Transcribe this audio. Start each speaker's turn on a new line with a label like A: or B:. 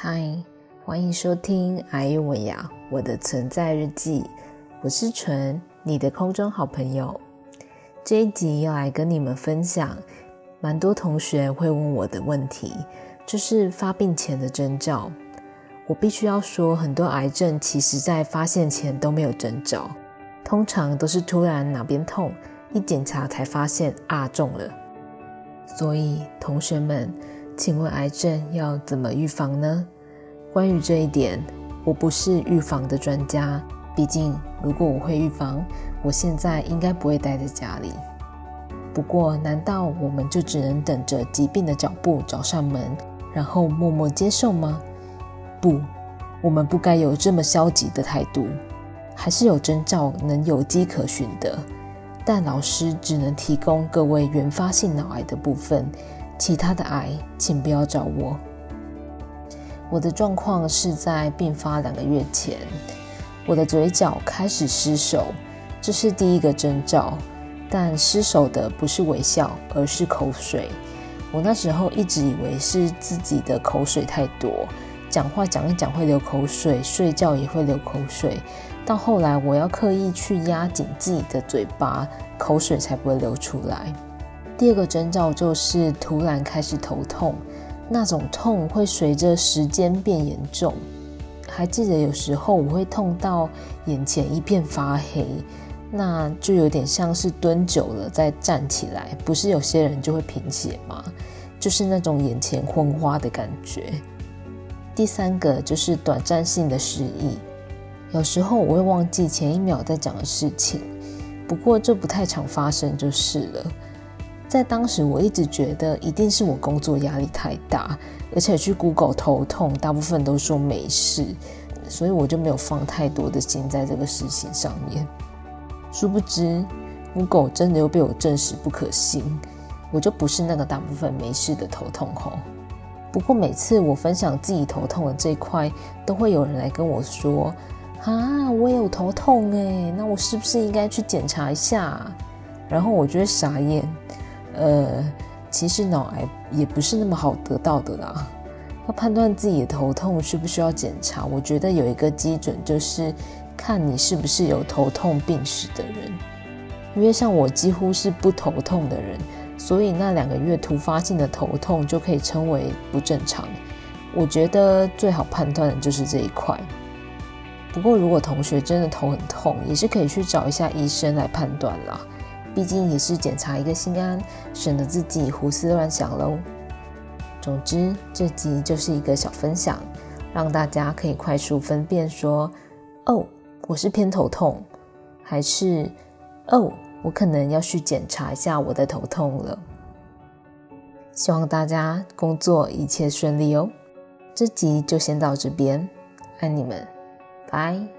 A: 嗨，欢迎收听阿尤文雅我的存在日记，我是纯，你的空中好朋友。这一集要来跟你们分享，蛮多同学会问我的问题，就是发病前的征兆。我必须要说，很多癌症其实在发现前都没有征兆，通常都是突然哪边痛，一检查才发现啊中了。所以同学们。请问癌症要怎么预防呢？关于这一点，我不是预防的专家。毕竟，如果我会预防，我现在应该不会待在家里。不过，难道我们就只能等着疾病的脚步找上门，然后默默接受吗？不，我们不该有这么消极的态度。还是有征兆能有迹可循的，但老师只能提供各位原发性脑癌的部分。其他的癌，请不要找我。我的状况是在病发两个月前，我的嘴角开始失手，这是第一个征兆。但失手的不是微笑，而是口水。我那时候一直以为是自己的口水太多，讲话讲一讲会流口水，睡觉也会流口水。到后来，我要刻意去压紧自己的嘴巴，口水才不会流出来。第二个征兆就是突然开始头痛，那种痛会随着时间变严重。还记得有时候我会痛到眼前一片发黑，那就有点像是蹲久了再站起来，不是有些人就会贫血吗？就是那种眼前昏花的感觉。第三个就是短暂性的失忆，有时候我会忘记前一秒在讲的事情，不过这不太常发生就是了。在当时，我一直觉得一定是我工作压力太大，而且去 Google 头痛，大部分都说没事，所以我就没有放太多的心在这个事情上面。殊不知，Google 真的又被我证实不可信，我就不是那个大部分没事的头痛吼。不过每次我分享自己头痛的这一块，都会有人来跟我说：“啊，我也有头痛哎，那我是不是应该去检查一下？”然后我觉得傻眼。呃，其实脑癌也不是那么好得到的啦。要判断自己的头痛需不需要检查，我觉得有一个基准就是看你是不是有头痛病史的人。因为像我几乎是不头痛的人，所以那两个月突发性的头痛就可以称为不正常。我觉得最好判断的就是这一块。不过如果同学真的头很痛，也是可以去找一下医生来判断啦。毕竟也是检查一个心安，省得自己胡思乱想喽。总之，这集就是一个小分享，让大家可以快速分辨说：哦，我是偏头痛，还是哦，我可能要去检查一下我的头痛了。希望大家工作一切顺利哦。这集就先到这边，爱你们，拜。